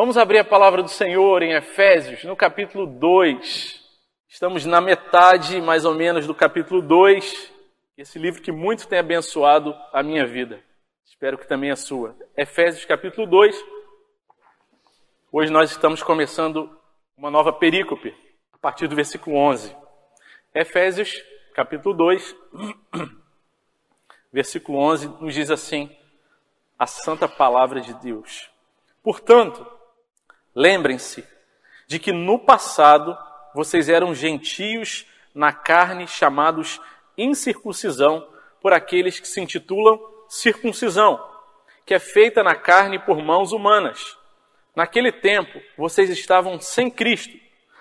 Vamos abrir a palavra do Senhor em Efésios, no capítulo 2. Estamos na metade, mais ou menos, do capítulo 2. Esse livro que muito tem abençoado a minha vida. Espero que também a sua. Efésios, capítulo 2. Hoje nós estamos começando uma nova perícope, a partir do versículo 11. Efésios, capítulo 2, versículo 11, nos diz assim: a santa palavra de Deus. Portanto, Lembrem-se de que no passado vocês eram gentios na carne, chamados incircuncisão por aqueles que se intitulam circuncisão, que é feita na carne por mãos humanas. Naquele tempo, vocês estavam sem Cristo,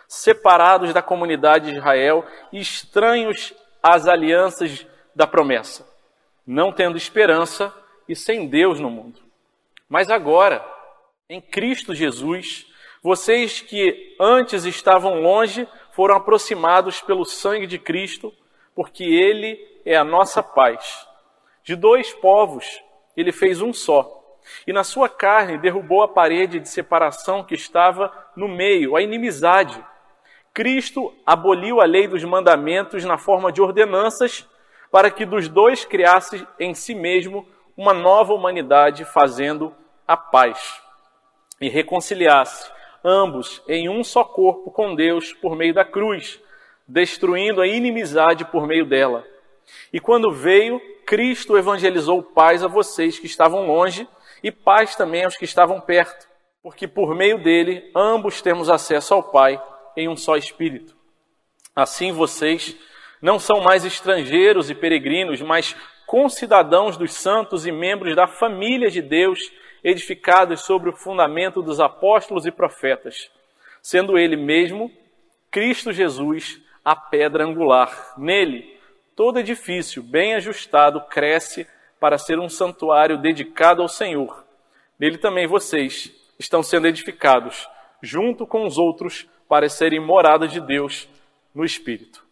separados da comunidade de Israel e estranhos às alianças da promessa, não tendo esperança e sem Deus no mundo. Mas agora, em Cristo Jesus, vocês que antes estavam longe foram aproximados pelo sangue de Cristo, porque Ele é a nossa paz. De dois povos, Ele fez um só. E na sua carne derrubou a parede de separação que estava no meio, a inimizade. Cristo aboliu a lei dos mandamentos na forma de ordenanças, para que dos dois criasse em si mesmo uma nova humanidade, fazendo a paz e reconciliasse ambos em um só corpo com Deus por meio da cruz, destruindo a inimizade por meio dela. E quando veio, Cristo evangelizou paz a vocês que estavam longe e paz também aos que estavam perto, porque por meio dele ambos temos acesso ao Pai em um só Espírito. Assim vocês não são mais estrangeiros e peregrinos, mas concidadãos dos santos e membros da família de Deus edificados sobre o fundamento dos apóstolos e profetas, sendo ele mesmo, Cristo Jesus, a pedra angular. Nele, todo edifício bem ajustado cresce para ser um santuário dedicado ao Senhor. Nele também vocês estão sendo edificados, junto com os outros, para serem morada de Deus no Espírito.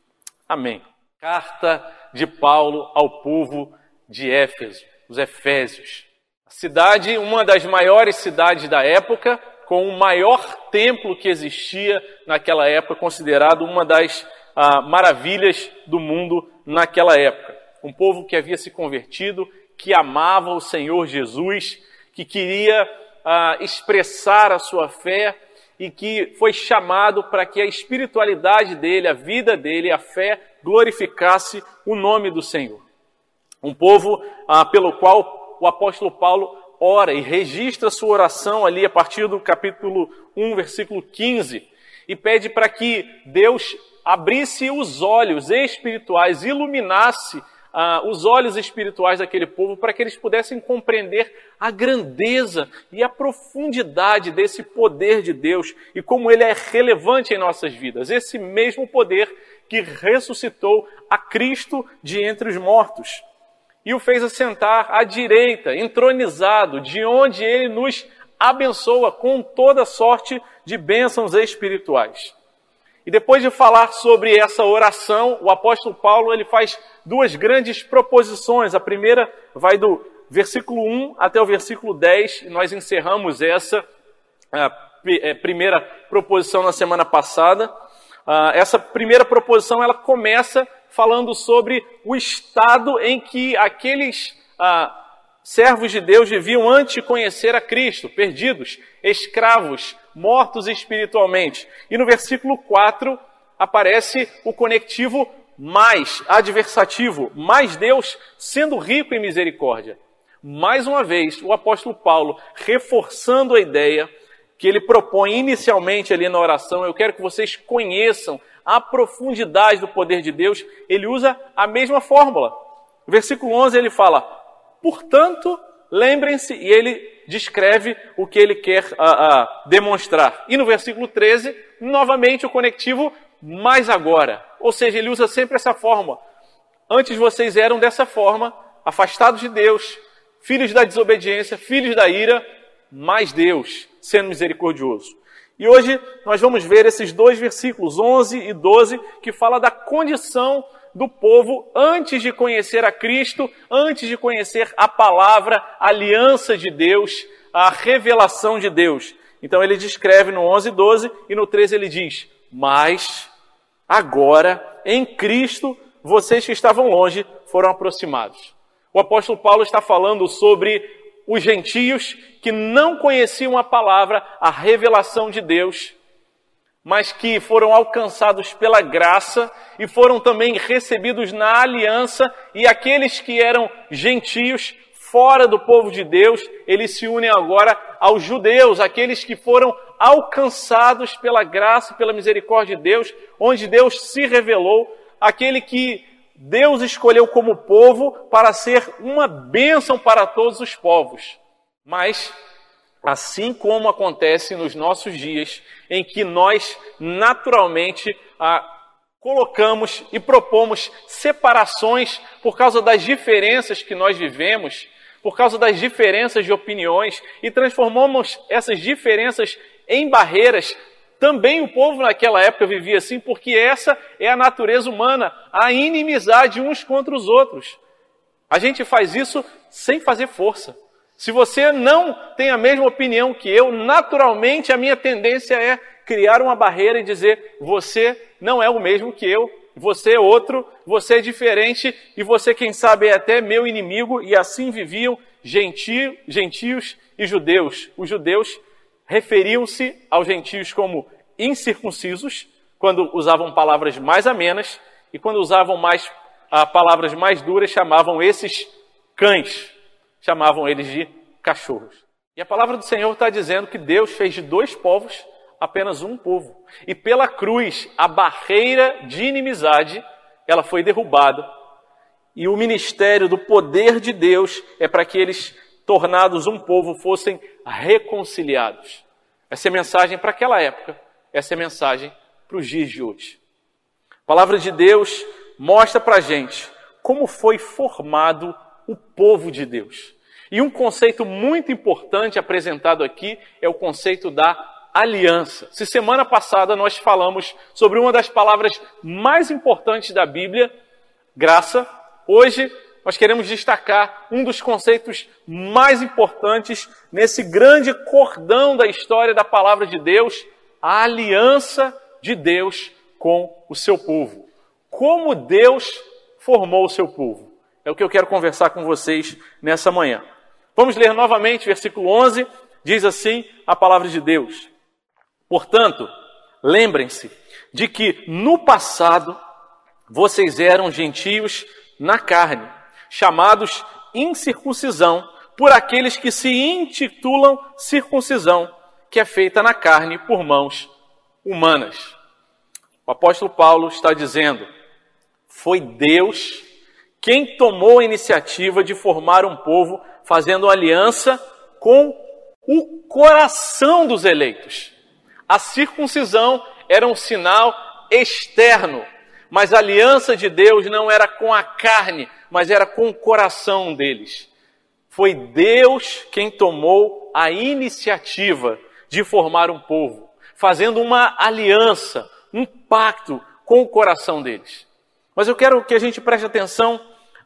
Amém. Carta de Paulo ao povo de Éfeso, os Efésios. Cidade, uma das maiores cidades da época, com o maior templo que existia naquela época, considerado uma das ah, maravilhas do mundo naquela época. Um povo que havia se convertido, que amava o Senhor Jesus, que queria ah, expressar a sua fé e que foi chamado para que a espiritualidade dele, a vida dele, a fé glorificasse o nome do Senhor. Um povo ah, pelo qual o apóstolo Paulo ora e registra sua oração ali a partir do capítulo 1, versículo 15, e pede para que Deus abrisse os olhos espirituais, iluminasse ah, os olhos espirituais daquele povo para que eles pudessem compreender a grandeza e a profundidade desse poder de Deus e como ele é relevante em nossas vidas. Esse mesmo poder que ressuscitou a Cristo de entre os mortos e o fez assentar à direita, entronizado, de onde ele nos abençoa com toda sorte de bênçãos espirituais. E depois de falar sobre essa oração, o apóstolo Paulo ele faz duas grandes proposições. A primeira vai do versículo 1 até o versículo 10, e nós encerramos essa é, primeira proposição na semana passada. Ah, essa primeira proposição ela começa falando sobre o estado em que aqueles ah, servos de Deus viviam antes conhecer a Cristo, perdidos, escravos, mortos espiritualmente. E no versículo 4 aparece o conectivo mais, adversativo, mais Deus sendo rico em misericórdia. Mais uma vez, o apóstolo Paulo reforçando a ideia que ele propõe inicialmente ali na oração, eu quero que vocês conheçam a profundidade do poder de Deus, ele usa a mesma fórmula. No versículo 11 ele fala: portanto, lembrem-se, e ele descreve o que ele quer uh, uh, demonstrar. E no versículo 13, novamente o conectivo, mais agora. Ou seja, ele usa sempre essa fórmula. Antes vocês eram dessa forma, afastados de Deus, filhos da desobediência, filhos da ira, mais Deus, sendo misericordioso. E hoje nós vamos ver esses dois versículos, 11 e 12, que fala da condição do povo antes de conhecer a Cristo, antes de conhecer a palavra, a aliança de Deus, a revelação de Deus. Então ele descreve no 11 e 12 e no 13 ele diz: Mas agora em Cristo vocês que estavam longe foram aproximados. O apóstolo Paulo está falando sobre os gentios que não conheciam a palavra, a revelação de Deus, mas que foram alcançados pela graça e foram também recebidos na aliança, e aqueles que eram gentios fora do povo de Deus, eles se unem agora aos judeus, aqueles que foram alcançados pela graça pela misericórdia de Deus, onde Deus se revelou, aquele que Deus escolheu como povo para ser uma bênção para todos os povos. Mas, assim como acontece nos nossos dias, em que nós naturalmente colocamos e propomos separações por causa das diferenças que nós vivemos, por causa das diferenças de opiniões e transformamos essas diferenças em barreiras também o povo naquela época vivia assim, porque essa é a natureza humana, a inimizade uns contra os outros. A gente faz isso sem fazer força. Se você não tem a mesma opinião que eu, naturalmente a minha tendência é criar uma barreira e dizer: você não é o mesmo que eu, você é outro, você é diferente e você, quem sabe, é até meu inimigo. E assim viviam gentio, gentios e judeus. Os judeus referiam-se aos gentios como incircuncisos, quando usavam palavras mais amenas, e quando usavam mais ah, palavras mais duras, chamavam esses cães, chamavam eles de cachorros. E a palavra do Senhor está dizendo que Deus fez de dois povos apenas um povo. E pela cruz, a barreira de inimizade, ela foi derrubada. E o ministério do poder de Deus é para que eles tornados um povo, fossem reconciliados. Essa é a mensagem para aquela época, essa é a mensagem para os dias de hoje. A palavra de Deus mostra para a gente como foi formado o povo de Deus. E um conceito muito importante apresentado aqui é o conceito da aliança. Se semana passada nós falamos sobre uma das palavras mais importantes da Bíblia, graça, hoje nós queremos destacar um dos conceitos mais importantes nesse grande cordão da história da palavra de Deus, a aliança de Deus com o seu povo. Como Deus formou o seu povo. É o que eu quero conversar com vocês nessa manhã. Vamos ler novamente, versículo 11, diz assim a palavra de Deus. Portanto, lembrem-se de que no passado vocês eram gentios na carne chamados incircuncisão, por aqueles que se intitulam circuncisão, que é feita na carne por mãos humanas. O apóstolo Paulo está dizendo: foi Deus quem tomou a iniciativa de formar um povo fazendo aliança com o coração dos eleitos. A circuncisão era um sinal externo, mas a aliança de Deus não era com a carne, mas era com o coração deles. Foi Deus quem tomou a iniciativa de formar um povo, fazendo uma aliança, um pacto com o coração deles. Mas eu quero que a gente preste atenção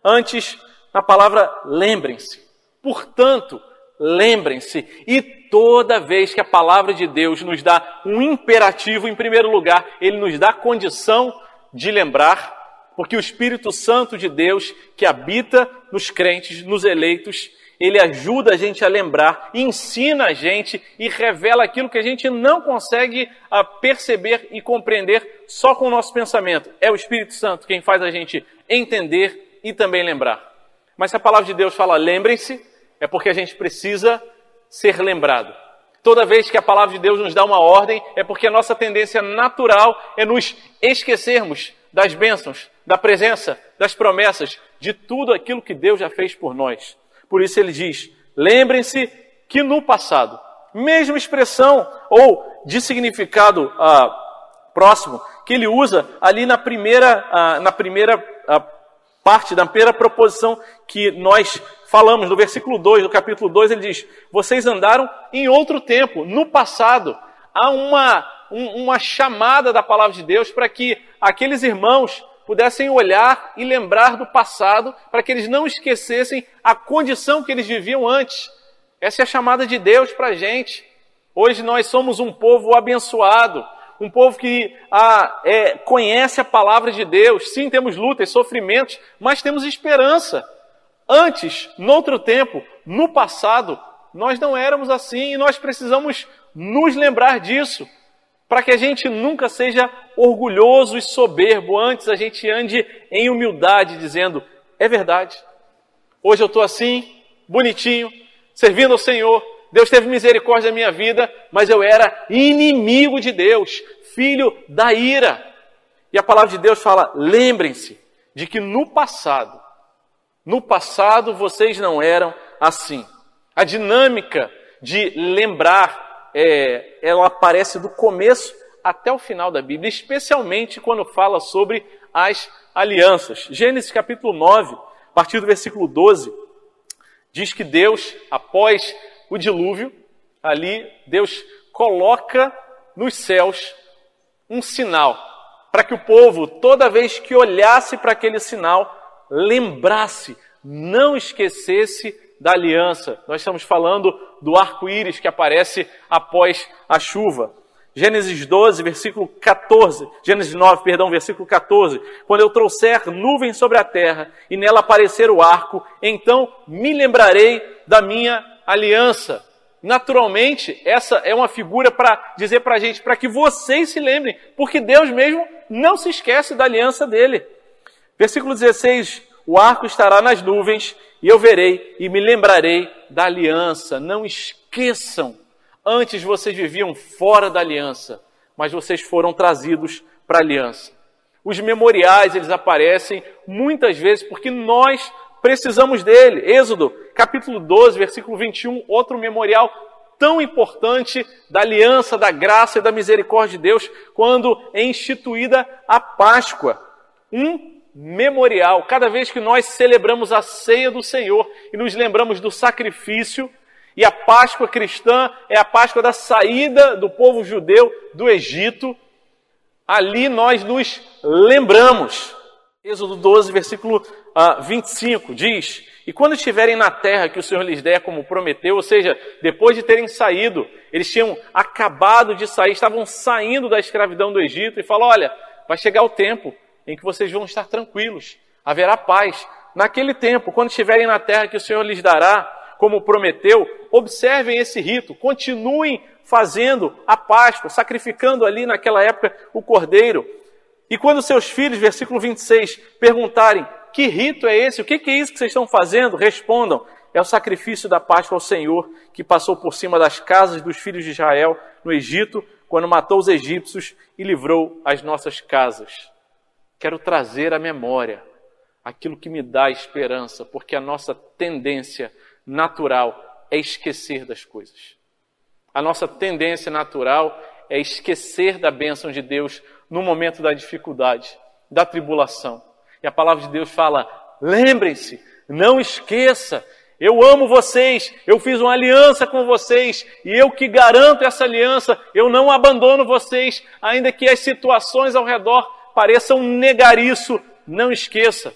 antes na palavra lembrem-se. Portanto, lembrem-se. E toda vez que a palavra de Deus nos dá um imperativo, em primeiro lugar, ele nos dá condição de lembrar porque o Espírito Santo de Deus, que habita nos crentes, nos eleitos, ele ajuda a gente a lembrar, ensina a gente e revela aquilo que a gente não consegue ah, perceber e compreender só com o nosso pensamento. É o Espírito Santo quem faz a gente entender e também lembrar. Mas se a palavra de Deus fala lembrem-se, é porque a gente precisa ser lembrado. Toda vez que a palavra de Deus nos dá uma ordem, é porque a nossa tendência natural é nos esquecermos das bênçãos, da presença, das promessas, de tudo aquilo que Deus já fez por nós. Por isso ele diz: lembrem-se que no passado, mesma expressão ou de significado ah, próximo que ele usa ali na primeira, ah, na primeira ah, parte, na primeira proposição que nós falamos, no versículo 2 do capítulo 2, ele diz: Vocês andaram em outro tempo, no passado. Há uma, um, uma chamada da palavra de Deus para que aqueles irmãos pudessem olhar e lembrar do passado, para que eles não esquecessem a condição que eles viviam antes. Essa é a chamada de Deus para a gente. Hoje nós somos um povo abençoado, um povo que ah, é, conhece a palavra de Deus. Sim, temos lutas, sofrimentos, mas temos esperança. Antes, no outro tempo, no passado, nós não éramos assim e nós precisamos nos lembrar disso, para que a gente nunca seja orgulhoso e soberbo. Antes, a gente ande em humildade, dizendo: é verdade. Hoje eu estou assim, bonitinho, servindo ao Senhor, Deus teve misericórdia da minha vida, mas eu era inimigo de Deus, filho da ira. E a palavra de Deus fala: lembrem-se de que no passado, no passado vocês não eram assim. A dinâmica de lembrar, é, ela aparece do começo até o final da Bíblia, especialmente quando fala sobre as alianças. Gênesis capítulo 9, a partir do versículo 12, diz que Deus, após o dilúvio, ali Deus coloca nos céus um sinal, para que o povo, toda vez que olhasse para aquele sinal, lembrasse, não esquecesse da aliança. Nós estamos falando do arco-íris que aparece após a chuva. Gênesis 12, versículo 14, Gênesis 9, perdão, versículo 14. Quando eu trouxer nuvem sobre a terra e nela aparecer o arco, então me lembrarei da minha aliança. Naturalmente, essa é uma figura para dizer para a gente, para que vocês se lembrem, porque Deus mesmo não se esquece da aliança dele. Versículo 16: O arco estará nas nuvens, e eu verei e me lembrarei da aliança. Não esqueçam, antes vocês viviam fora da aliança, mas vocês foram trazidos para a aliança. Os memoriais, eles aparecem muitas vezes porque nós precisamos dele. Êxodo, capítulo 12, versículo 21, outro memorial tão importante da aliança, da graça e da misericórdia de Deus, quando é instituída a Páscoa. Um memorial. Cada vez que nós celebramos a ceia do Senhor e nos lembramos do sacrifício, e a Páscoa cristã é a Páscoa da saída do povo judeu do Egito, ali nós nos lembramos. Êxodo 12, versículo 25 ah, diz: E quando estiverem na terra que o Senhor lhes der, como prometeu, ou seja, depois de terem saído, eles tinham acabado de sair, estavam saindo da escravidão do Egito, e falou: Olha, vai chegar o tempo em que vocês vão estar tranquilos, haverá paz. Naquele tempo, quando estiverem na terra que o Senhor lhes dará, como prometeu, observem esse rito, continuem fazendo a Páscoa, sacrificando ali naquela época o cordeiro. E quando seus filhos, versículo 26, perguntarem: que rito é esse? O que é isso que vocês estão fazendo? Respondam: é o sacrifício da Páscoa ao Senhor que passou por cima das casas dos filhos de Israel no Egito, quando matou os egípcios e livrou as nossas casas. Quero trazer à memória aquilo que me dá esperança, porque a nossa tendência natural é esquecer das coisas. A nossa tendência natural é esquecer da bênção de Deus no momento da dificuldade, da tribulação. E a palavra de Deus fala: lembrem-se, não esqueça, eu amo vocês, eu fiz uma aliança com vocês e eu que garanto essa aliança, eu não abandono vocês, ainda que as situações ao redor pareçam negar isso, não esqueça.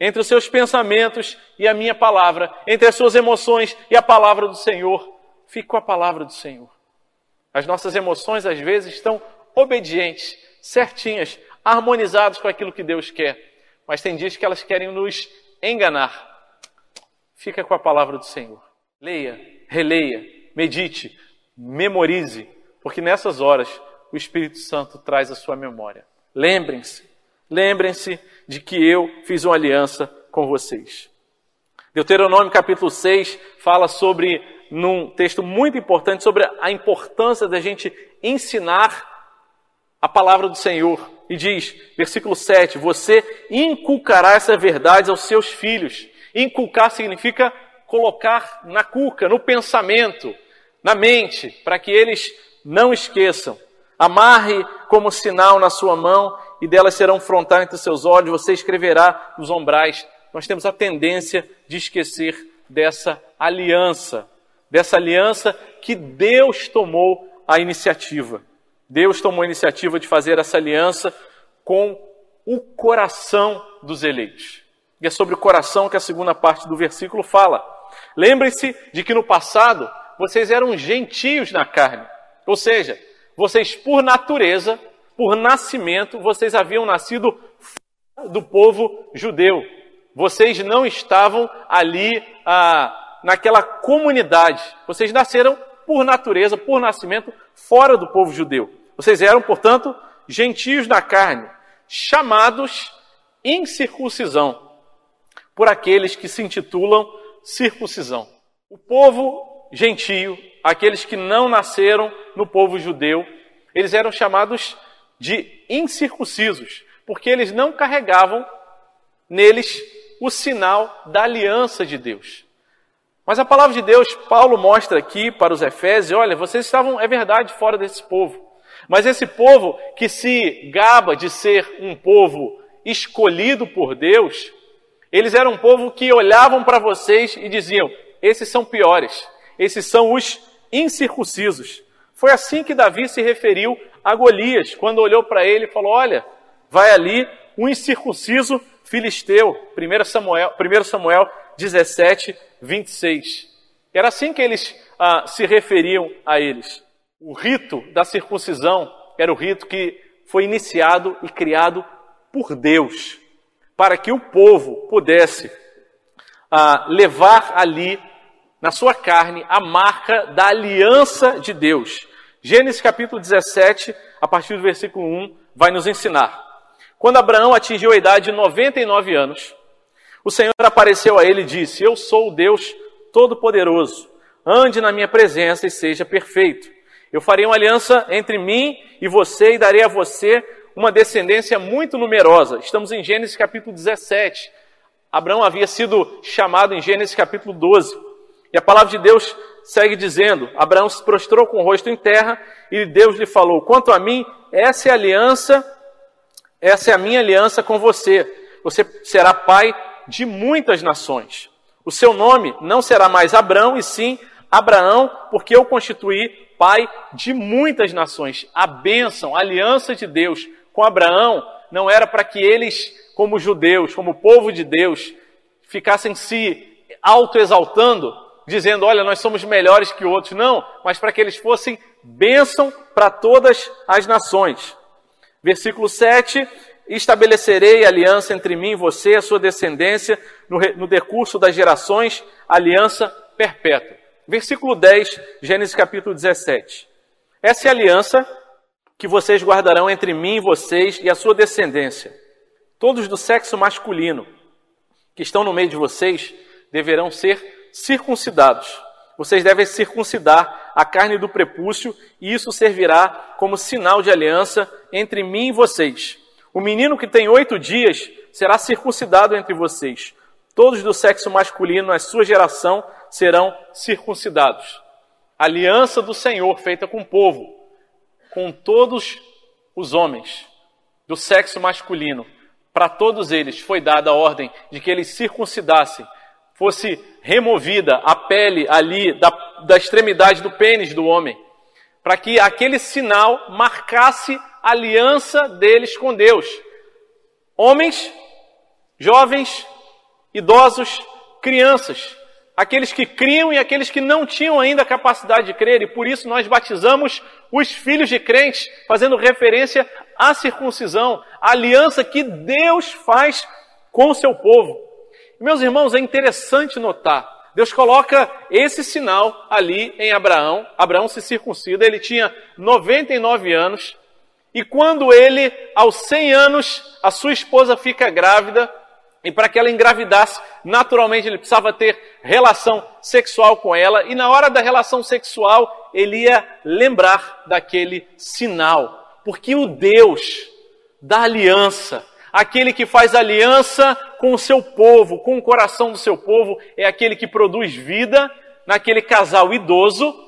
Entre os seus pensamentos e a minha palavra, entre as suas emoções e a palavra do Senhor, fique com a palavra do Senhor. As nossas emoções às vezes estão obedientes, certinhas, harmonizadas com aquilo que Deus quer mas tem dias que elas querem nos enganar. Fica com a palavra do Senhor. Leia, releia, medite, memorize, porque nessas horas o Espírito Santo traz a sua memória. Lembrem-se, lembrem-se de que eu fiz uma aliança com vocês. Deuteronômio capítulo 6 fala sobre, num texto muito importante, sobre a importância da gente ensinar a palavra do Senhor. E diz, versículo 7, você inculcará essa verdade aos seus filhos. Inculcar significa colocar na cuca, no pensamento, na mente, para que eles não esqueçam. Amarre como sinal na sua mão e delas serão frontais entre seus olhos, você escreverá nos ombrais. Nós temos a tendência de esquecer dessa aliança, dessa aliança que Deus tomou a iniciativa. Deus tomou a iniciativa de fazer essa aliança com o coração dos eleitos. E é sobre o coração que a segunda parte do versículo fala. Lembre-se de que no passado vocês eram gentios na carne. Ou seja, vocês por natureza, por nascimento, vocês haviam nascido do povo judeu. Vocês não estavam ali ah, naquela comunidade. Vocês nasceram por natureza, por nascimento, fora do povo judeu. Vocês eram, portanto, gentios na carne, chamados incircuncisão, por aqueles que se intitulam circuncisão. O povo gentio, aqueles que não nasceram no povo judeu, eles eram chamados de incircuncisos, porque eles não carregavam neles o sinal da aliança de Deus. Mas a palavra de Deus, Paulo mostra aqui para os Efésios: olha, vocês estavam, é verdade, fora desse povo. Mas esse povo que se gaba de ser um povo escolhido por Deus, eles eram um povo que olhavam para vocês e diziam: esses são piores, esses são os incircuncisos. Foi assim que Davi se referiu a Golias, quando olhou para ele e falou: Olha, vai ali um incircunciso filisteu. 1 Samuel, 1 Samuel 17, 26. Era assim que eles ah, se referiam a eles. O rito da circuncisão era o rito que foi iniciado e criado por Deus, para que o povo pudesse ah, levar ali na sua carne a marca da aliança de Deus. Gênesis capítulo 17, a partir do versículo 1, vai nos ensinar. Quando Abraão atingiu a idade de 99 anos, o Senhor apareceu a ele e disse: Eu sou o Deus Todo-Poderoso. Ande na minha presença e seja perfeito. Eu farei uma aliança entre mim e você e darei a você uma descendência muito numerosa. Estamos em Gênesis capítulo 17. Abraão havia sido chamado em Gênesis capítulo 12. E a palavra de Deus segue dizendo: Abraão se prostrou com o rosto em terra e Deus lhe falou: Quanto a mim, essa é a aliança, essa é a minha aliança com você. Você será pai de muitas nações. O seu nome não será mais Abrão, e sim Abraão, porque eu constituí pai de muitas nações. A bênção, a aliança de Deus com Abraão não era para que eles, como judeus, como povo de Deus, ficassem se autoexaltando, dizendo, olha, nós somos melhores que outros. Não, mas para que eles fossem bênção para todas as nações. Versículo 7, estabelecerei aliança entre mim e você, a sua descendência, no, no decurso das gerações, aliança perpétua. Versículo 10, Gênesis capítulo 17. Essa é a aliança que vocês guardarão entre mim e vocês e a sua descendência. Todos do sexo masculino que estão no meio de vocês deverão ser circuncidados. Vocês devem circuncidar a carne do prepúcio, e isso servirá como sinal de aliança entre mim e vocês. O menino que tem oito dias será circuncidado entre vocês. Todos do sexo masculino, na sua geração, serão circuncidados. Aliança do Senhor feita com o povo, com todos os homens do sexo masculino. Para todos eles foi dada a ordem de que eles circuncidassem, fosse removida a pele ali da, da extremidade do pênis do homem, para que aquele sinal marcasse aliança deles com Deus. Homens, jovens, idosos, crianças, aqueles que criam e aqueles que não tinham ainda a capacidade de crer, e por isso nós batizamos os filhos de crentes, fazendo referência à circuncisão, a aliança que Deus faz com o seu povo. Meus irmãos, é interessante notar, Deus coloca esse sinal ali em Abraão. Abraão se circuncida, ele tinha 99 anos, e quando ele, aos 100 anos, a sua esposa fica grávida, e para que ela engravidasse, naturalmente ele precisava ter relação sexual com ela, e na hora da relação sexual, ele ia lembrar daquele sinal. Porque o Deus da aliança, aquele que faz aliança com o seu povo, com o coração do seu povo, é aquele que produz vida naquele casal idoso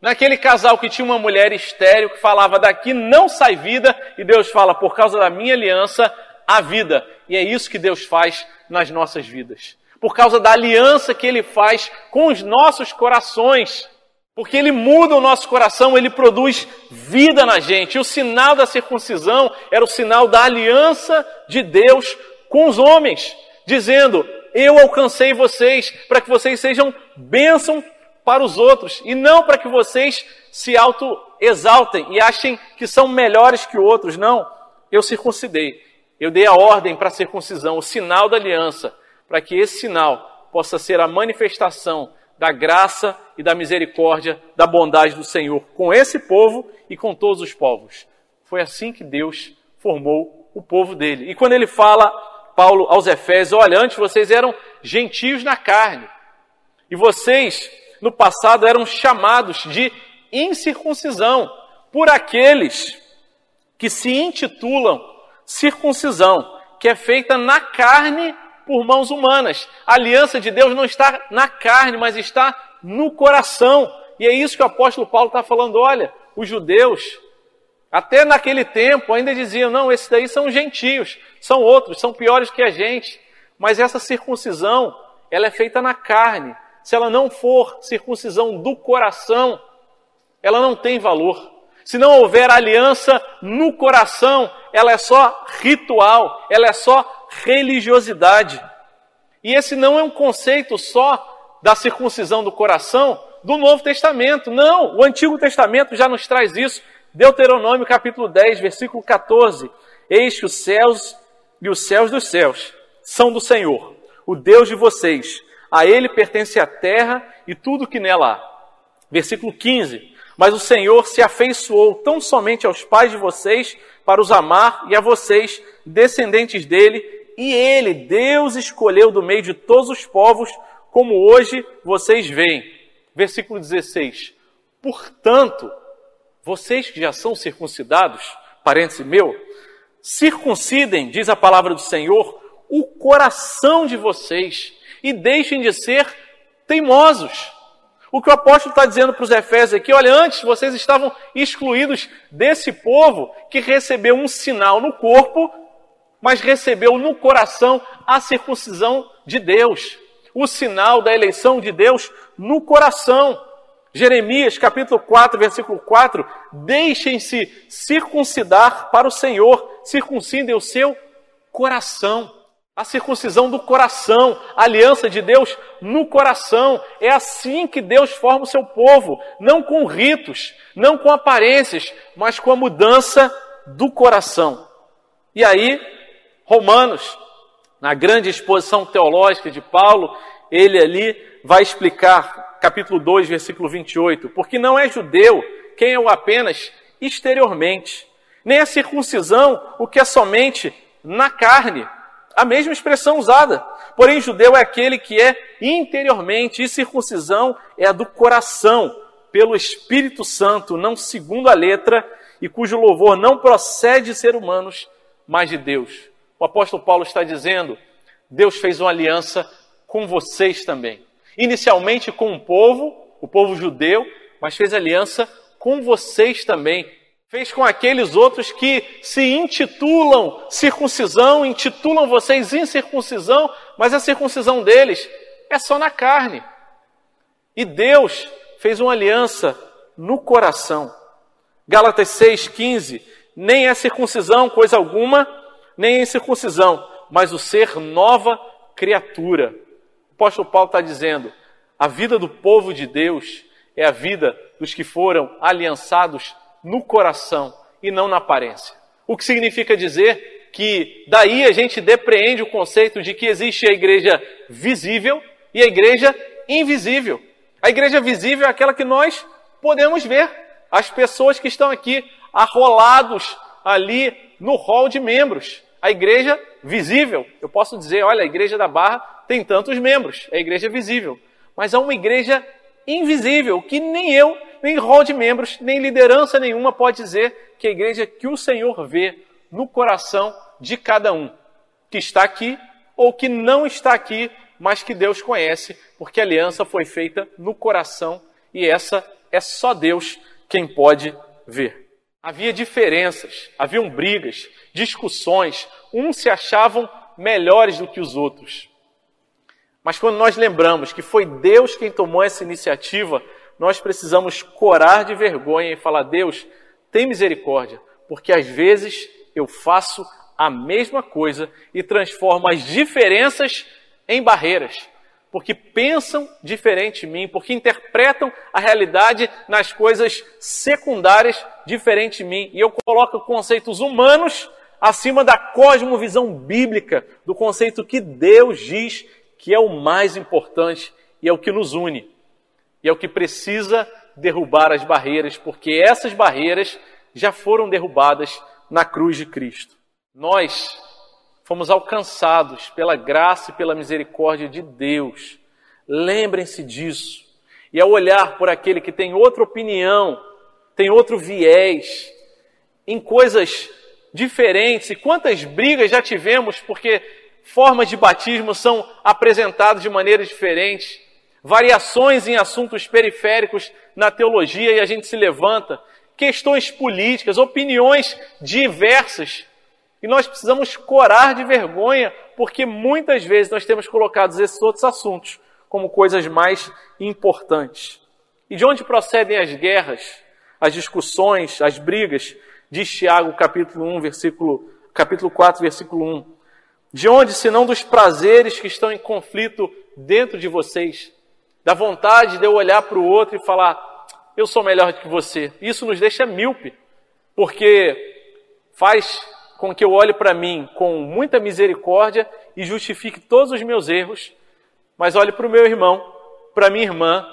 Naquele casal que tinha uma mulher estéril que falava daqui não sai vida, e Deus fala, por causa da minha aliança, a vida. E é isso que Deus faz nas nossas vidas. Por causa da aliança que Ele faz com os nossos corações. Porque Ele muda o nosso coração, Ele produz vida na gente. E o sinal da circuncisão era o sinal da aliança de Deus com os homens, dizendo: Eu alcancei vocês para que vocês sejam bênção para os outros e não para que vocês se auto-exaltem e achem que são melhores que outros. Não, eu circuncidei. Eu dei a ordem para a circuncisão, o sinal da aliança, para que esse sinal possa ser a manifestação da graça e da misericórdia, da bondade do Senhor com esse povo e com todos os povos. Foi assim que Deus formou o povo dele. E quando ele fala, Paulo aos Efésios, olha, antes vocês eram gentios na carne, e vocês, no passado, eram chamados de incircuncisão por aqueles que se intitulam circuncisão, que é feita na carne por mãos humanas. A aliança de Deus não está na carne, mas está no coração. E é isso que o apóstolo Paulo está falando. Olha, os judeus, até naquele tempo, ainda diziam: não, esses daí são gentios, são outros, são piores que a gente. Mas essa circuncisão, ela é feita na carne. Se ela não for circuncisão do coração, ela não tem valor. Se não houver aliança no coração, ela é só ritual, ela é só religiosidade. E esse não é um conceito só da circuncisão do coração do Novo Testamento. Não, o Antigo Testamento já nos traz isso. Deuteronômio capítulo 10, versículo 14. Eis que os céus e os céus dos céus são do Senhor, o Deus de vocês. A ele pertence a terra e tudo que nela há. Versículo 15. Mas o Senhor se afeiçoou tão somente aos pais de vocês para os amar e a vocês, descendentes dele, e ele, Deus, escolheu do meio de todos os povos, como hoje vocês veem. Versículo 16. Portanto, vocês que já são circuncidados, parêntese meu, circuncidem, diz a palavra do Senhor, o coração de vocês e deixem de ser teimosos. O que o apóstolo está dizendo para os Efésios aqui, olha, antes vocês estavam excluídos desse povo que recebeu um sinal no corpo, mas recebeu no coração a circuncisão de Deus. O sinal da eleição de Deus no coração. Jeremias capítulo 4, versículo 4, deixem-se circuncidar para o Senhor, circuncidem o seu coração. A circuncisão do coração, a aliança de Deus no coração. É assim que Deus forma o seu povo, não com ritos, não com aparências, mas com a mudança do coração. E aí, Romanos, na grande exposição teológica de Paulo, ele ali vai explicar, capítulo 2, versículo 28, porque não é judeu quem é o apenas exteriormente, nem a circuncisão o que é somente na carne a mesma expressão usada. Porém, judeu é aquele que é interiormente, e circuncisão é a do coração, pelo Espírito Santo, não segundo a letra, e cujo louvor não procede de ser humanos, mas de Deus. O apóstolo Paulo está dizendo: Deus fez uma aliança com vocês também. Inicialmente com o povo, o povo judeu, mas fez aliança com vocês também, fez com aqueles outros que se intitulam circuncisão, intitulam vocês incircuncisão, mas a circuncisão deles é só na carne. E Deus fez uma aliança no coração. Gálatas 6,15: nem é circuncisão coisa alguma, nem é circuncisão, mas o ser nova criatura. O apóstolo Paulo está dizendo: a vida do povo de Deus é a vida dos que foram aliançados no coração e não na aparência. O que significa dizer que daí a gente depreende o conceito de que existe a igreja visível e a igreja invisível. A igreja visível é aquela que nós podemos ver, as pessoas que estão aqui arrolados ali no hall de membros. A igreja visível, eu posso dizer, olha, a igreja da Barra tem tantos membros, é a igreja visível. Mas há uma igreja invisível que nem eu nem rol de membros, nem liderança nenhuma pode dizer que a igreja que o Senhor vê no coração de cada um, que está aqui ou que não está aqui, mas que Deus conhece, porque a aliança foi feita no coração e essa é só Deus quem pode ver. Havia diferenças, haviam brigas, discussões, uns se achavam melhores do que os outros. Mas quando nós lembramos que foi Deus quem tomou essa iniciativa, nós precisamos corar de vergonha e falar: Deus, tem misericórdia, porque às vezes eu faço a mesma coisa e transformo as diferenças em barreiras. porque pensam diferente de mim, porque interpretam a realidade nas coisas secundárias diferente de mim. E eu coloco conceitos humanos acima da cosmovisão bíblica, do conceito que Deus diz que é o mais importante e é o que nos une. E é o que precisa derrubar as barreiras, porque essas barreiras já foram derrubadas na cruz de Cristo. Nós fomos alcançados pela graça e pela misericórdia de Deus. Lembrem-se disso. E ao olhar por aquele que tem outra opinião, tem outro viés, em coisas diferentes, e quantas brigas já tivemos porque formas de batismo são apresentadas de maneiras diferentes, variações em assuntos periféricos na teologia e a gente se levanta, questões políticas, opiniões diversas. E nós precisamos corar de vergonha, porque muitas vezes nós temos colocado esses outros assuntos como coisas mais importantes. E de onde procedem as guerras, as discussões, as brigas? Diz Tiago, capítulo 1, versículo, capítulo 4, versículo 1. De onde, senão dos prazeres que estão em conflito dentro de vocês? Da vontade de eu olhar para o outro e falar, eu sou melhor que você. Isso nos deixa míope, porque faz com que eu olhe para mim com muita misericórdia e justifique todos os meus erros, mas olhe para o meu irmão, para minha irmã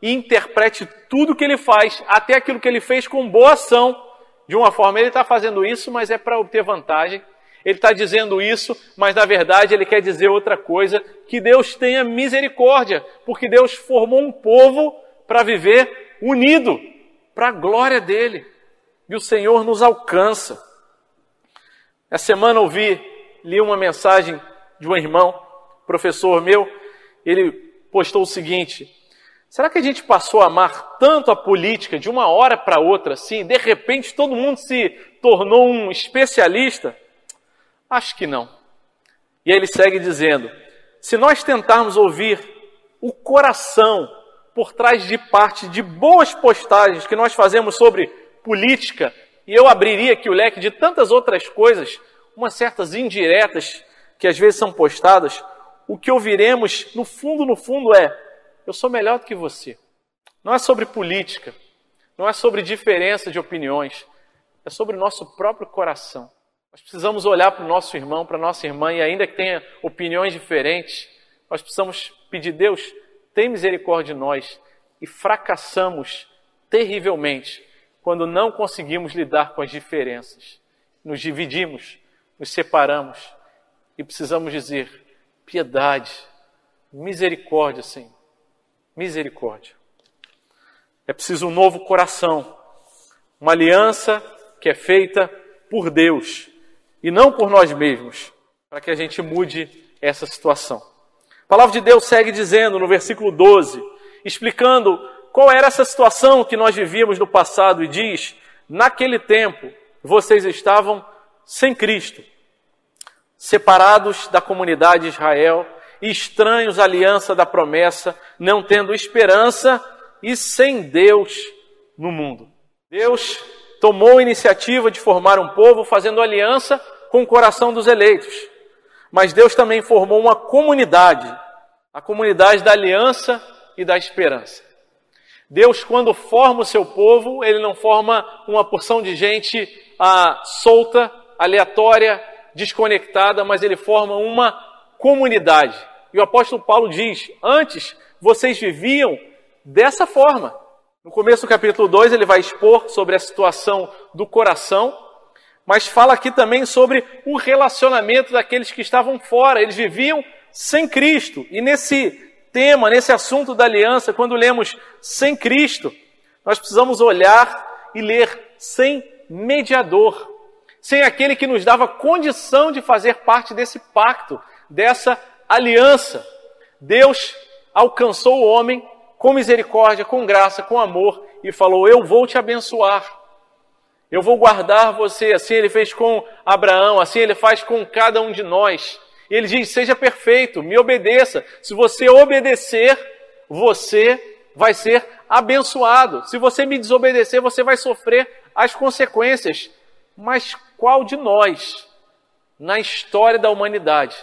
e interprete tudo que ele faz, até aquilo que ele fez com boa ação. De uma forma, ele está fazendo isso, mas é para obter vantagem. Ele está dizendo isso, mas na verdade ele quer dizer outra coisa. Que Deus tenha misericórdia, porque Deus formou um povo para viver unido, para a glória dele. E o Senhor nos alcança. Essa semana ouvi, li uma mensagem de um irmão, professor meu, ele postou o seguinte: será que a gente passou a amar tanto a política de uma hora para outra assim, de repente todo mundo se tornou um especialista? Acho que não. E ele segue dizendo: se nós tentarmos ouvir o coração por trás de parte de boas postagens que nós fazemos sobre política e eu abriria aqui o leque de tantas outras coisas, umas certas indiretas que às vezes são postadas, o que ouviremos no fundo, no fundo é: eu sou melhor do que você. Não é sobre política, não é sobre diferença de opiniões, é sobre o nosso próprio coração. Nós precisamos olhar para o nosso irmão, para a nossa irmã, e ainda que tenha opiniões diferentes, nós precisamos pedir, Deus, tem misericórdia de nós, e fracassamos terrivelmente quando não conseguimos lidar com as diferenças. Nos dividimos, nos separamos e precisamos dizer: piedade, misericórdia, Senhor, misericórdia. É preciso um novo coração, uma aliança que é feita por Deus e não por nós mesmos, para que a gente mude essa situação. A palavra de Deus segue dizendo no versículo 12, explicando qual era essa situação que nós vivíamos no passado e diz: naquele tempo vocês estavam sem Cristo, separados da comunidade de Israel, estranhos à aliança da promessa, não tendo esperança e sem Deus no mundo. Deus tomou a iniciativa de formar um povo fazendo aliança com o coração dos eleitos. Mas Deus também formou uma comunidade, a comunidade da aliança e da esperança. Deus, quando forma o seu povo, ele não forma uma porção de gente ah, solta, aleatória, desconectada, mas ele forma uma comunidade. E o apóstolo Paulo diz: Antes vocês viviam dessa forma. No começo do capítulo 2, ele vai expor sobre a situação do coração, mas fala aqui também sobre o relacionamento daqueles que estavam fora. Eles viviam sem Cristo. E nesse tema, nesse assunto da aliança, quando lemos sem Cristo, nós precisamos olhar e ler sem mediador, sem aquele que nos dava condição de fazer parte desse pacto, dessa aliança. Deus alcançou o homem com misericórdia, com graça, com amor e falou: Eu vou te abençoar. Eu vou guardar você. Assim ele fez com Abraão, assim ele faz com cada um de nós. Ele diz: seja perfeito, me obedeça. Se você obedecer, você vai ser abençoado. Se você me desobedecer, você vai sofrer as consequências. Mas qual de nós, na história da humanidade,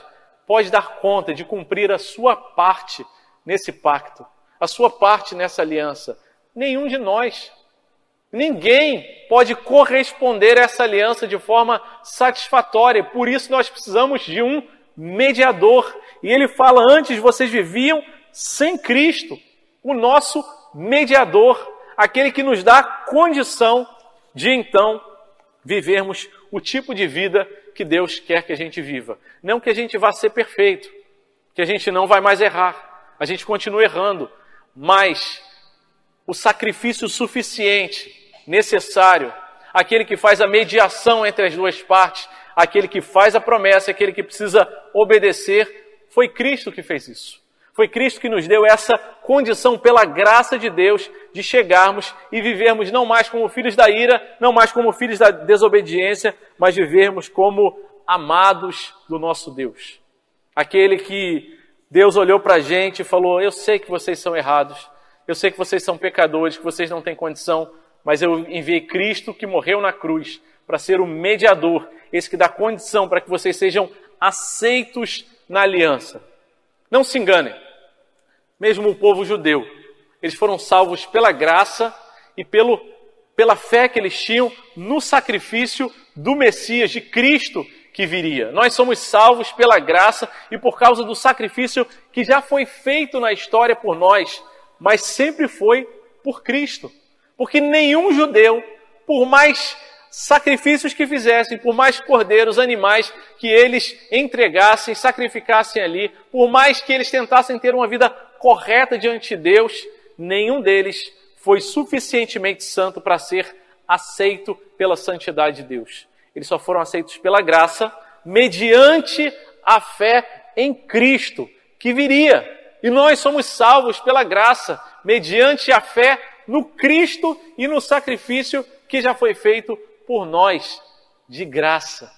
pode dar conta de cumprir a sua parte nesse pacto, a sua parte nessa aliança? Nenhum de nós. Ninguém pode corresponder a essa aliança de forma satisfatória. Por isso nós precisamos de um mediador. E ele fala: antes vocês viviam sem Cristo, o nosso mediador, aquele que nos dá condição de então vivermos o tipo de vida que Deus quer que a gente viva. Não que a gente vá ser perfeito, que a gente não vai mais errar, a gente continua errando, mas o sacrifício suficiente necessário, aquele que faz a mediação entre as duas partes, aquele que faz a promessa, aquele que precisa obedecer, foi Cristo que fez isso. Foi Cristo que nos deu essa condição, pela graça de Deus, de chegarmos e vivermos não mais como filhos da ira, não mais como filhos da desobediência, mas vivermos como amados do nosso Deus. Aquele que Deus olhou para a gente e falou: Eu sei que vocês são errados, eu sei que vocês são pecadores, que vocês não têm condição, mas eu enviei Cristo que morreu na cruz para ser o mediador, esse que dá condição para que vocês sejam aceitos na aliança. Não se enganem, mesmo o povo judeu, eles foram salvos pela graça e pelo, pela fé que eles tinham no sacrifício do Messias, de Cristo que viria. Nós somos salvos pela graça e por causa do sacrifício que já foi feito na história por nós, mas sempre foi por Cristo. Porque nenhum judeu, por mais sacrifícios que fizessem, por mais cordeiros, animais que eles entregassem, sacrificassem ali, por mais que eles tentassem ter uma vida correta diante de Deus, nenhum deles foi suficientemente santo para ser aceito pela santidade de Deus. Eles só foram aceitos pela graça, mediante a fé em Cristo, que viria. E nós somos salvos pela graça, mediante a fé no Cristo e no sacrifício que já foi feito por nós, de graça.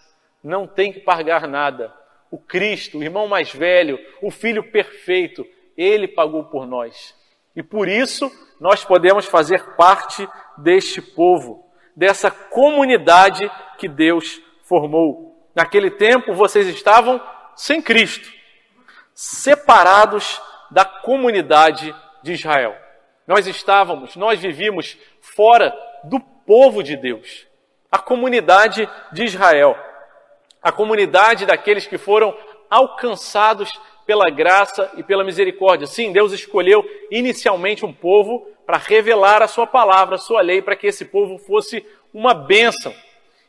Não tem que pagar nada. O Cristo, o irmão mais velho, o Filho perfeito, ele pagou por nós. E por isso nós podemos fazer parte deste povo, dessa comunidade que Deus formou. Naquele tempo vocês estavam sem Cristo, separados da comunidade de Israel. Nós estávamos, nós vivíamos fora do povo de Deus, a comunidade de Israel, a comunidade daqueles que foram alcançados pela graça e pela misericórdia. Sim, Deus escolheu inicialmente um povo para revelar a sua palavra, a sua lei, para que esse povo fosse uma bênção.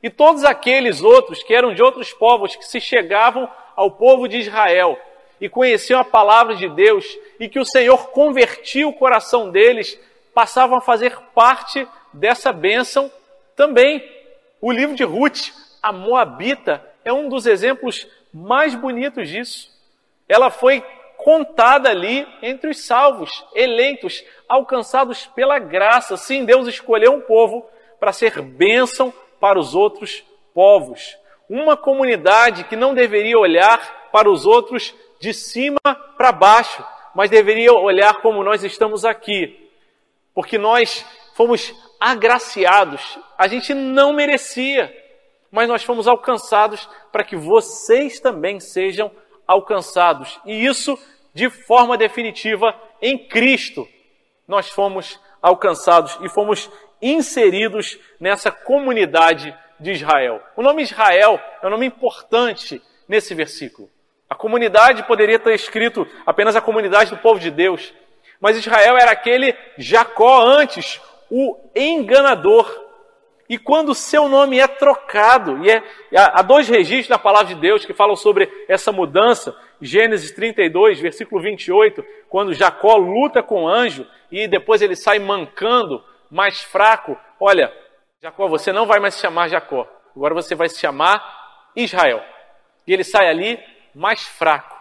E todos aqueles outros que eram de outros povos que se chegavam ao povo de Israel e conheciam a palavra de Deus e que o Senhor convertia o coração deles, passavam a fazer parte dessa bênção também. O livro de Ruth, a Moabita, é um dos exemplos mais bonitos disso. Ela foi contada ali entre os salvos, eleitos, alcançados pela graça. Sim, Deus escolheu um povo para ser bênção para os outros povos. Uma comunidade que não deveria olhar para os outros de cima para baixo, mas deveria olhar como nós estamos aqui, porque nós fomos agraciados, a gente não merecia, mas nós fomos alcançados para que vocês também sejam alcançados, e isso de forma definitiva em Cristo. Nós fomos alcançados e fomos inseridos nessa comunidade de Israel. O nome Israel é um nome importante nesse versículo. A comunidade poderia ter escrito apenas a comunidade do povo de Deus, mas Israel era aquele Jacó antes, o enganador. E quando seu nome é trocado, e é, há dois registros na palavra de Deus que falam sobre essa mudança, Gênesis 32, versículo 28, quando Jacó luta com o anjo e depois ele sai mancando, mais fraco. Olha, Jacó, você não vai mais se chamar Jacó, agora você vai se chamar Israel. E ele sai ali mais fraco.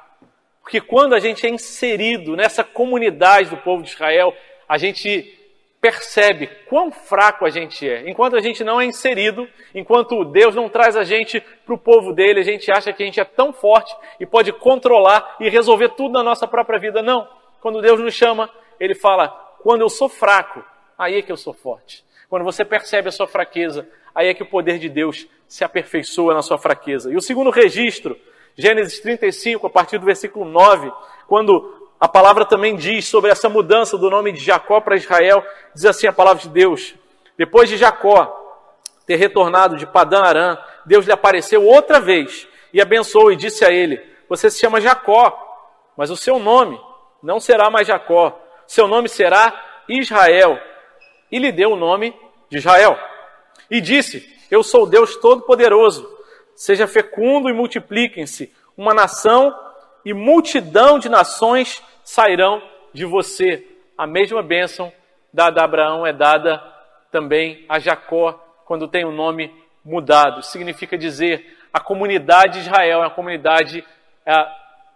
Porque quando a gente é inserido nessa comunidade do povo de Israel, a gente percebe quão fraco a gente é. Enquanto a gente não é inserido, enquanto Deus não traz a gente para o povo dele, a gente acha que a gente é tão forte e pode controlar e resolver tudo na nossa própria vida. Não. Quando Deus nos chama, ele fala: quando eu sou fraco, aí é que eu sou forte. Quando você percebe a sua fraqueza, aí é que o poder de Deus se aperfeiçoa na sua fraqueza. E o segundo registro Gênesis 35, a partir do versículo 9, quando a palavra também diz sobre essa mudança do nome de Jacó para Israel, diz assim a palavra de Deus: depois de Jacó ter retornado de Padã Arã, Deus lhe apareceu outra vez e abençoou e disse a ele: Você se chama Jacó, mas o seu nome não será mais Jacó, seu nome será Israel. E lhe deu o nome de Israel. E disse: Eu sou Deus Todo-Poderoso. Seja fecundo e multipliquem-se. Uma nação e multidão de nações sairão de você. A mesma bênção dada a Abraão é dada também a Jacó, quando tem o nome mudado. Significa dizer a comunidade de Israel é comunidade é,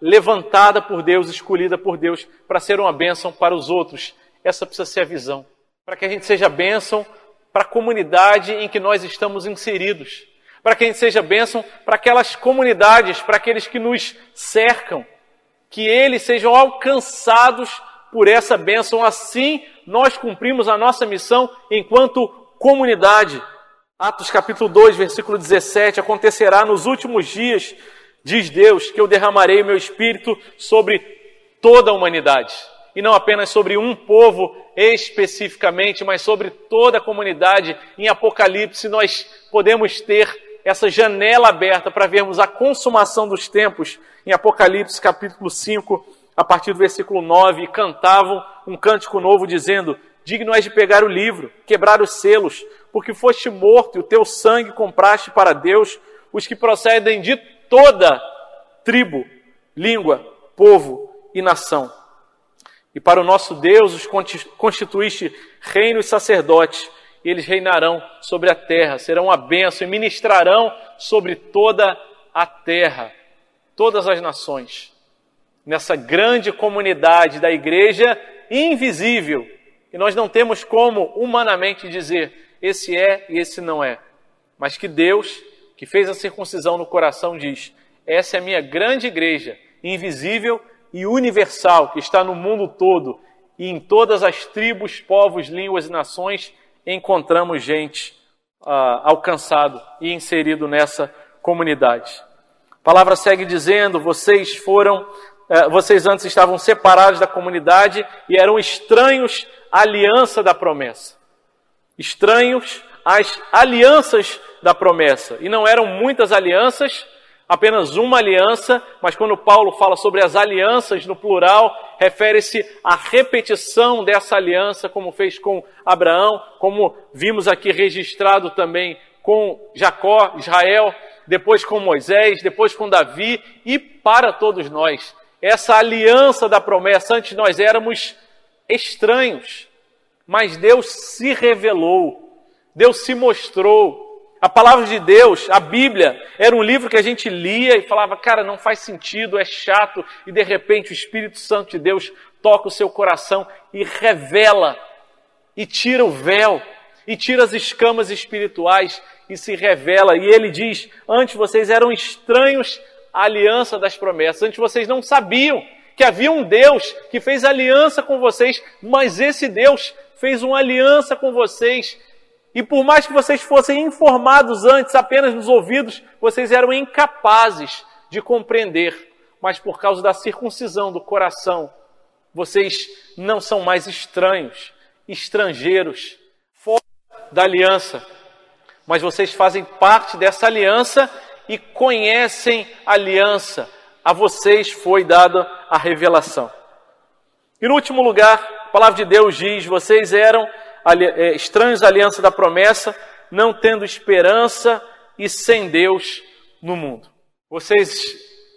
levantada por Deus, escolhida por Deus para ser uma bênção para os outros. Essa precisa ser a visão. Para que a gente seja bênção para a comunidade em que nós estamos inseridos para que a gente seja bênção para aquelas comunidades, para aqueles que nos cercam, que eles sejam alcançados por essa bênção. Assim, nós cumprimos a nossa missão enquanto comunidade. Atos capítulo 2, versículo 17: Acontecerá nos últimos dias, diz Deus, que eu derramarei meu espírito sobre toda a humanidade. E não apenas sobre um povo especificamente, mas sobre toda a comunidade. Em Apocalipse, nós podemos ter essa janela aberta para vermos a consumação dos tempos em Apocalipse capítulo 5, a partir do versículo 9, e cantavam um cântico novo dizendo: Digno és de pegar o livro, quebrar os selos, porque foste morto e o teu sangue compraste para Deus os que procedem de toda tribo, língua, povo e nação. E para o nosso Deus os constituíste reino e sacerdote e eles reinarão sobre a terra, serão a bênção e ministrarão sobre toda a terra, todas as nações. Nessa grande comunidade da igreja invisível, e nós não temos como humanamente dizer esse é e esse não é, mas que Deus, que fez a circuncisão no coração, diz: essa é a minha grande igreja, invisível e universal, que está no mundo todo e em todas as tribos, povos, línguas e nações encontramos gente ah, alcançado e inserido nessa comunidade. A palavra segue dizendo: vocês foram, eh, vocês antes estavam separados da comunidade e eram estranhos à aliança da promessa. Estranhos às alianças da promessa. E não eram muitas alianças, apenas uma aliança, mas quando Paulo fala sobre as alianças no plural, refere-se à repetição dessa aliança, como fez com Abraão, como vimos aqui registrado também com Jacó, Israel, depois com Moisés, depois com Davi e para todos nós. Essa aliança da promessa, antes nós éramos estranhos, mas Deus se revelou, Deus se mostrou, a palavra de Deus, a Bíblia, era um livro que a gente lia e falava, cara, não faz sentido, é chato, e de repente o Espírito Santo de Deus toca o seu coração e revela, e tira o véu, e tira as escamas espirituais e se revela. E ele diz: Antes vocês eram estranhos à aliança das promessas, antes vocês não sabiam que havia um Deus que fez aliança com vocês, mas esse Deus fez uma aliança com vocês e por mais que vocês fossem informados antes apenas nos ouvidos, vocês eram incapazes de compreender. Mas por causa da circuncisão do coração, vocês não são mais estranhos, estrangeiros, fora da aliança. Mas vocês fazem parte dessa aliança e conhecem a aliança. A vocês foi dada a revelação. E no último lugar, a palavra de Deus diz: vocês eram estranhos à aliança da promessa, não tendo esperança e sem Deus no mundo. Vocês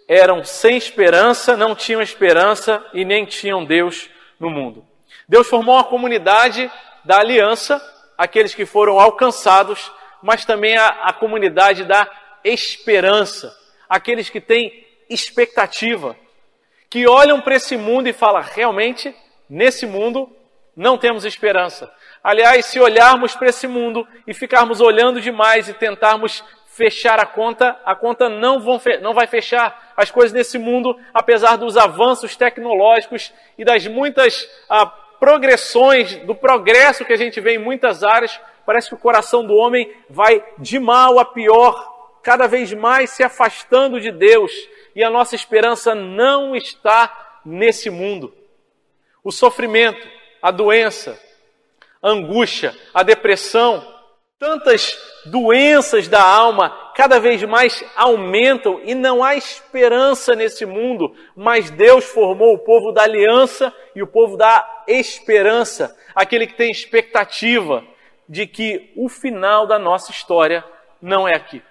eram sem esperança, não tinham esperança e nem tinham Deus no mundo. Deus formou uma comunidade da aliança, aqueles que foram alcançados, mas também a, a comunidade da esperança, aqueles que têm expectativa, que olham para esse mundo e falam: realmente, nesse mundo não temos esperança. Aliás, se olharmos para esse mundo e ficarmos olhando demais e tentarmos fechar a conta, a conta não, vão, não vai fechar. As coisas nesse mundo, apesar dos avanços tecnológicos e das muitas ah, progressões, do progresso que a gente vê em muitas áreas, parece que o coração do homem vai de mal a pior, cada vez mais se afastando de Deus. E a nossa esperança não está nesse mundo. O sofrimento, a doença, angústia, a depressão, tantas doenças da alma cada vez mais aumentam e não há esperança nesse mundo, mas Deus formou o povo da aliança e o povo da esperança, aquele que tem expectativa de que o final da nossa história não é aqui.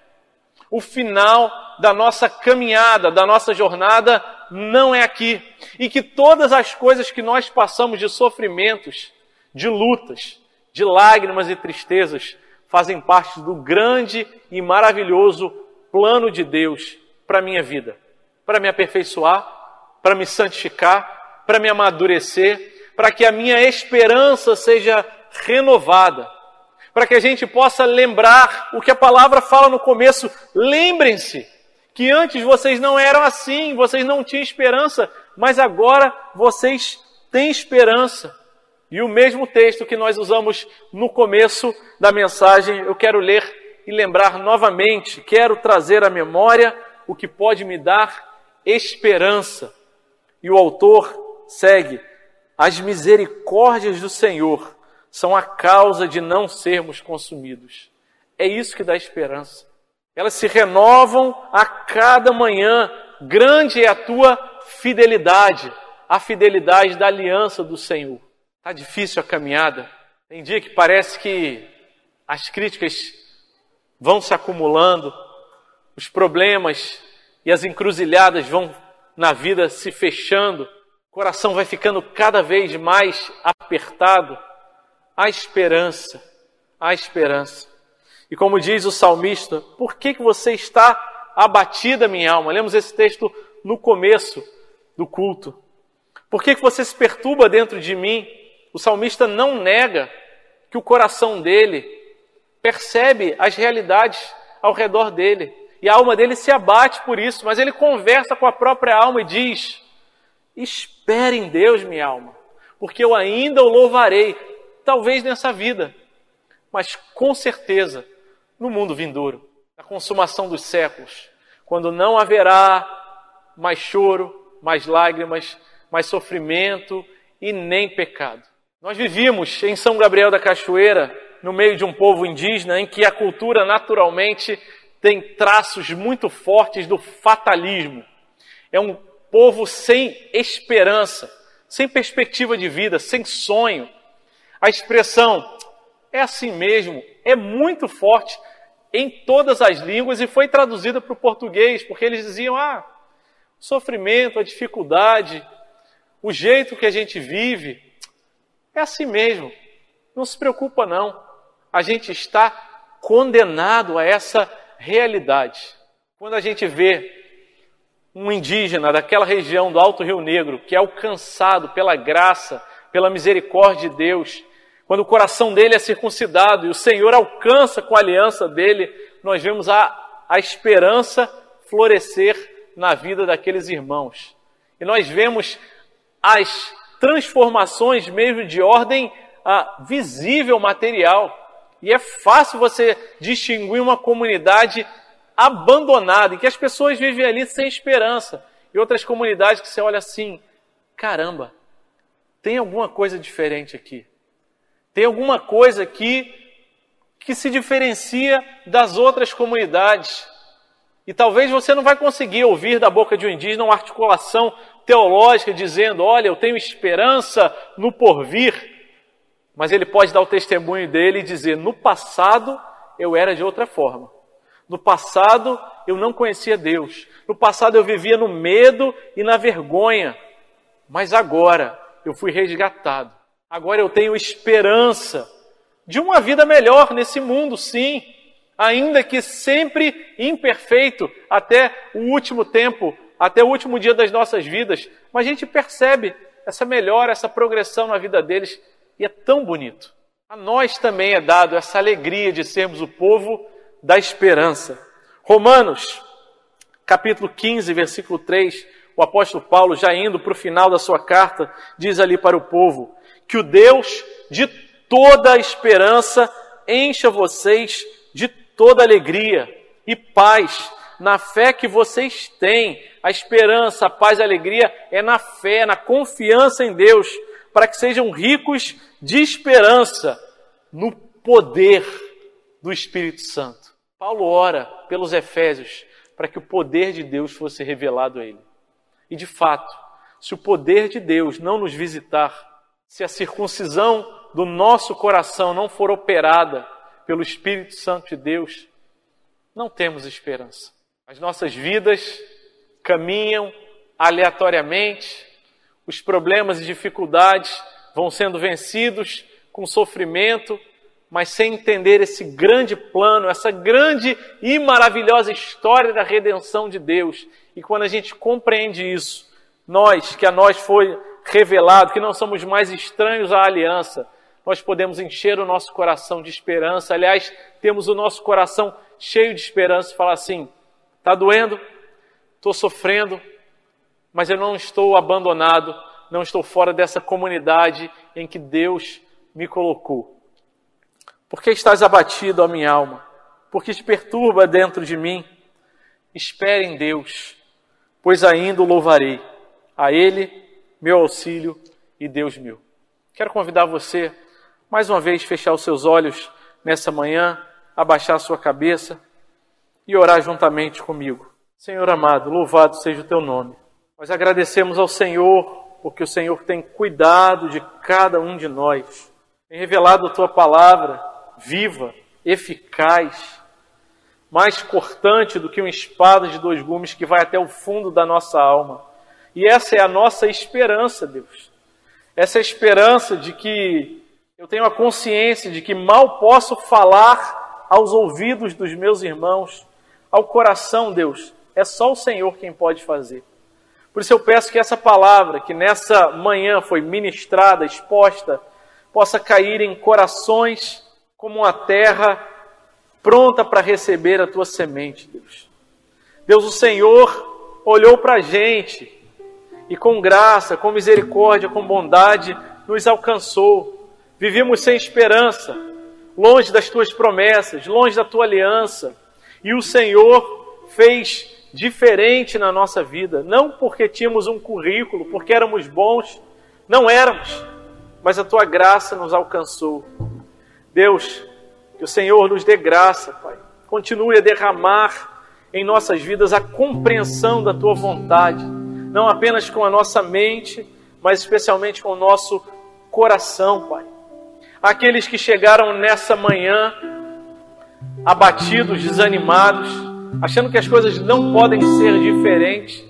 O final da nossa caminhada, da nossa jornada, não é aqui. E que todas as coisas que nós passamos de sofrimentos, de lutas, de lágrimas e tristezas, fazem parte do grande e maravilhoso plano de Deus para a minha vida, para me aperfeiçoar, para me santificar, para me amadurecer, para que a minha esperança seja renovada, para que a gente possa lembrar o que a palavra fala no começo. Lembrem-se que antes vocês não eram assim, vocês não tinham esperança, mas agora vocês têm esperança. E o mesmo texto que nós usamos no começo da mensagem, eu quero ler e lembrar novamente, quero trazer à memória o que pode me dar esperança. E o autor segue: As misericórdias do Senhor são a causa de não sermos consumidos. É isso que dá esperança. Elas se renovam a cada manhã. Grande é a tua fidelidade, a fidelidade da aliança do Senhor. Está difícil a caminhada. Tem dia que parece que as críticas vão se acumulando, os problemas e as encruzilhadas vão na vida se fechando, o coração vai ficando cada vez mais apertado há esperança, há esperança. E como diz o salmista, por que, que você está abatida, minha alma? Lemos esse texto no começo do culto. Por que, que você se perturba dentro de mim? O salmista não nega que o coração dele percebe as realidades ao redor dele. E a alma dele se abate por isso, mas ele conversa com a própria alma e diz: Espere em Deus, minha alma, porque eu ainda o louvarei talvez nessa vida, mas com certeza no mundo vindouro, na consumação dos séculos, quando não haverá mais choro, mais lágrimas, mais sofrimento e nem pecado. Nós vivíamos em São Gabriel da Cachoeira, no meio de um povo indígena em que a cultura naturalmente tem traços muito fortes do fatalismo. É um povo sem esperança, sem perspectiva de vida, sem sonho, a expressão é assim mesmo é muito forte em todas as línguas e foi traduzida para o português, porque eles diziam: ah, o sofrimento, a dificuldade, o jeito que a gente vive, é assim mesmo. Não se preocupa, não. A gente está condenado a essa realidade. Quando a gente vê um indígena daquela região do Alto Rio Negro que é alcançado pela graça, pela misericórdia de Deus, quando o coração dele é circuncidado e o Senhor alcança com a aliança dele, nós vemos a, a esperança florescer na vida daqueles irmãos. E nós vemos as transformações mesmo de ordem ah, visível, material. E é fácil você distinguir uma comunidade abandonada, em que as pessoas vivem ali sem esperança, e outras comunidades que você olha assim: caramba, tem alguma coisa diferente aqui. Tem alguma coisa aqui que se diferencia das outras comunidades. E talvez você não vai conseguir ouvir da boca de um indígena uma articulação teológica dizendo: olha, eu tenho esperança no porvir. Mas ele pode dar o testemunho dele e dizer: no passado eu era de outra forma. No passado eu não conhecia Deus. No passado eu vivia no medo e na vergonha. Mas agora eu fui resgatado. Agora eu tenho esperança de uma vida melhor nesse mundo, sim, ainda que sempre imperfeito até o último tempo, até o último dia das nossas vidas, mas a gente percebe essa melhora, essa progressão na vida deles e é tão bonito. A nós também é dado essa alegria de sermos o povo da esperança. Romanos, capítulo 15, versículo 3, o apóstolo Paulo, já indo para o final da sua carta, diz ali para o povo: que o Deus de toda a esperança encha vocês de toda alegria e paz na fé que vocês têm. A esperança, a paz, a alegria é na fé, na confiança em Deus, para que sejam ricos de esperança no poder do Espírito Santo. Paulo ora pelos Efésios para que o poder de Deus fosse revelado a ele. E de fato, se o poder de Deus não nos visitar, se a circuncisão do nosso coração não for operada pelo Espírito Santo de Deus, não temos esperança. As nossas vidas caminham aleatoriamente, os problemas e dificuldades vão sendo vencidos com sofrimento, mas sem entender esse grande plano, essa grande e maravilhosa história da redenção de Deus. E quando a gente compreende isso, nós, que a nós foi revelado, que não somos mais estranhos à aliança, nós podemos encher o nosso coração de esperança. Aliás, temos o nosso coração cheio de esperança e falar assim: está doendo, estou sofrendo, mas eu não estou abandonado, não estou fora dessa comunidade em que Deus me colocou. Por que estás abatido, ó minha alma? Por que te perturba dentro de mim? Espere em Deus, pois ainda o louvarei. A Ele, meu auxílio e Deus meu. Quero convidar você, mais uma vez, fechar os seus olhos nessa manhã, abaixar a sua cabeça e orar juntamente comigo. Senhor amado, louvado seja o teu nome. Nós agradecemos ao Senhor porque o Senhor tem cuidado de cada um de nós, tem revelado a tua palavra viva, eficaz, mais cortante do que uma espada de dois gumes que vai até o fundo da nossa alma. E essa é a nossa esperança, Deus. Essa é a esperança de que eu tenho a consciência de que mal posso falar aos ouvidos dos meus irmãos, ao coração, Deus. É só o Senhor quem pode fazer. Por isso eu peço que essa palavra, que nessa manhã foi ministrada, exposta, possa cair em corações como uma terra pronta para receber a tua semente, Deus. Deus, o Senhor olhou para a gente e com graça, com misericórdia, com bondade, nos alcançou. Vivíamos sem esperança, longe das tuas promessas, longe da tua aliança. E o Senhor fez diferente na nossa vida, não porque tínhamos um currículo, porque éramos bons, não éramos, mas a tua graça nos alcançou. Deus, que o Senhor nos dê graça, Pai. Continue a derramar em nossas vidas a compreensão da tua vontade, não apenas com a nossa mente, mas especialmente com o nosso coração, Pai. Aqueles que chegaram nessa manhã abatidos, desanimados, achando que as coisas não podem ser diferentes,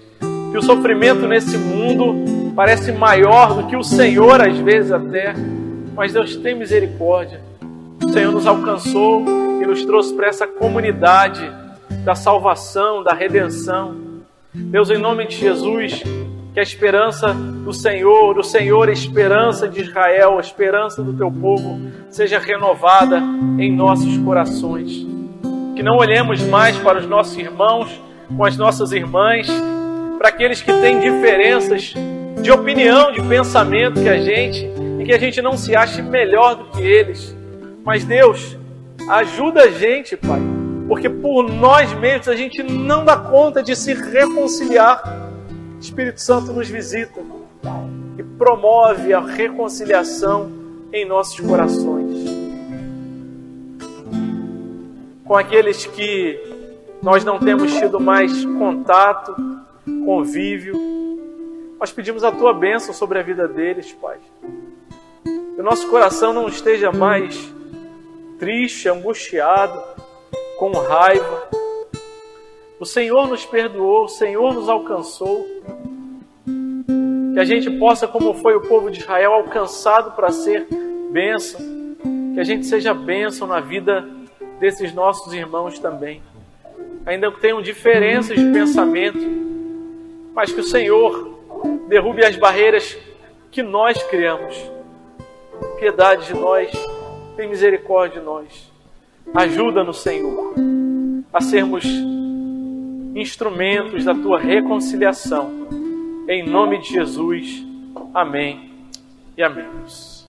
que o sofrimento nesse mundo parece maior do que o Senhor, às vezes até, mas Deus tem misericórdia o Senhor nos alcançou e nos trouxe para essa comunidade da salvação, da redenção. Deus, em nome de Jesus, que a esperança do Senhor, do Senhor, a esperança de Israel, a esperança do teu povo, seja renovada em nossos corações. Que não olhemos mais para os nossos irmãos, com as nossas irmãs, para aqueles que têm diferenças de opinião, de pensamento que a gente, e que a gente não se ache melhor do que eles mas Deus, ajuda a gente, Pai, porque por nós mesmos a gente não dá conta de se reconciliar. Espírito Santo nos visita e promove a reconciliação em nossos corações. Com aqueles que nós não temos tido mais contato, convívio, nós pedimos a tua bênção sobre a vida deles, Pai. Que o nosso coração não esteja mais triste, angustiado, com raiva. O Senhor nos perdoou, o Senhor nos alcançou. Que a gente possa, como foi o povo de Israel, alcançado para ser bênção. Que a gente seja bênção na vida desses nossos irmãos também. Ainda que tenham diferenças de pensamento, mas que o Senhor derrube as barreiras que nós criamos. Piedade de nós tem misericórdia de nós. Ajuda-nos, Senhor, a sermos instrumentos da tua reconciliação. Em nome de Jesus. Amém e amém.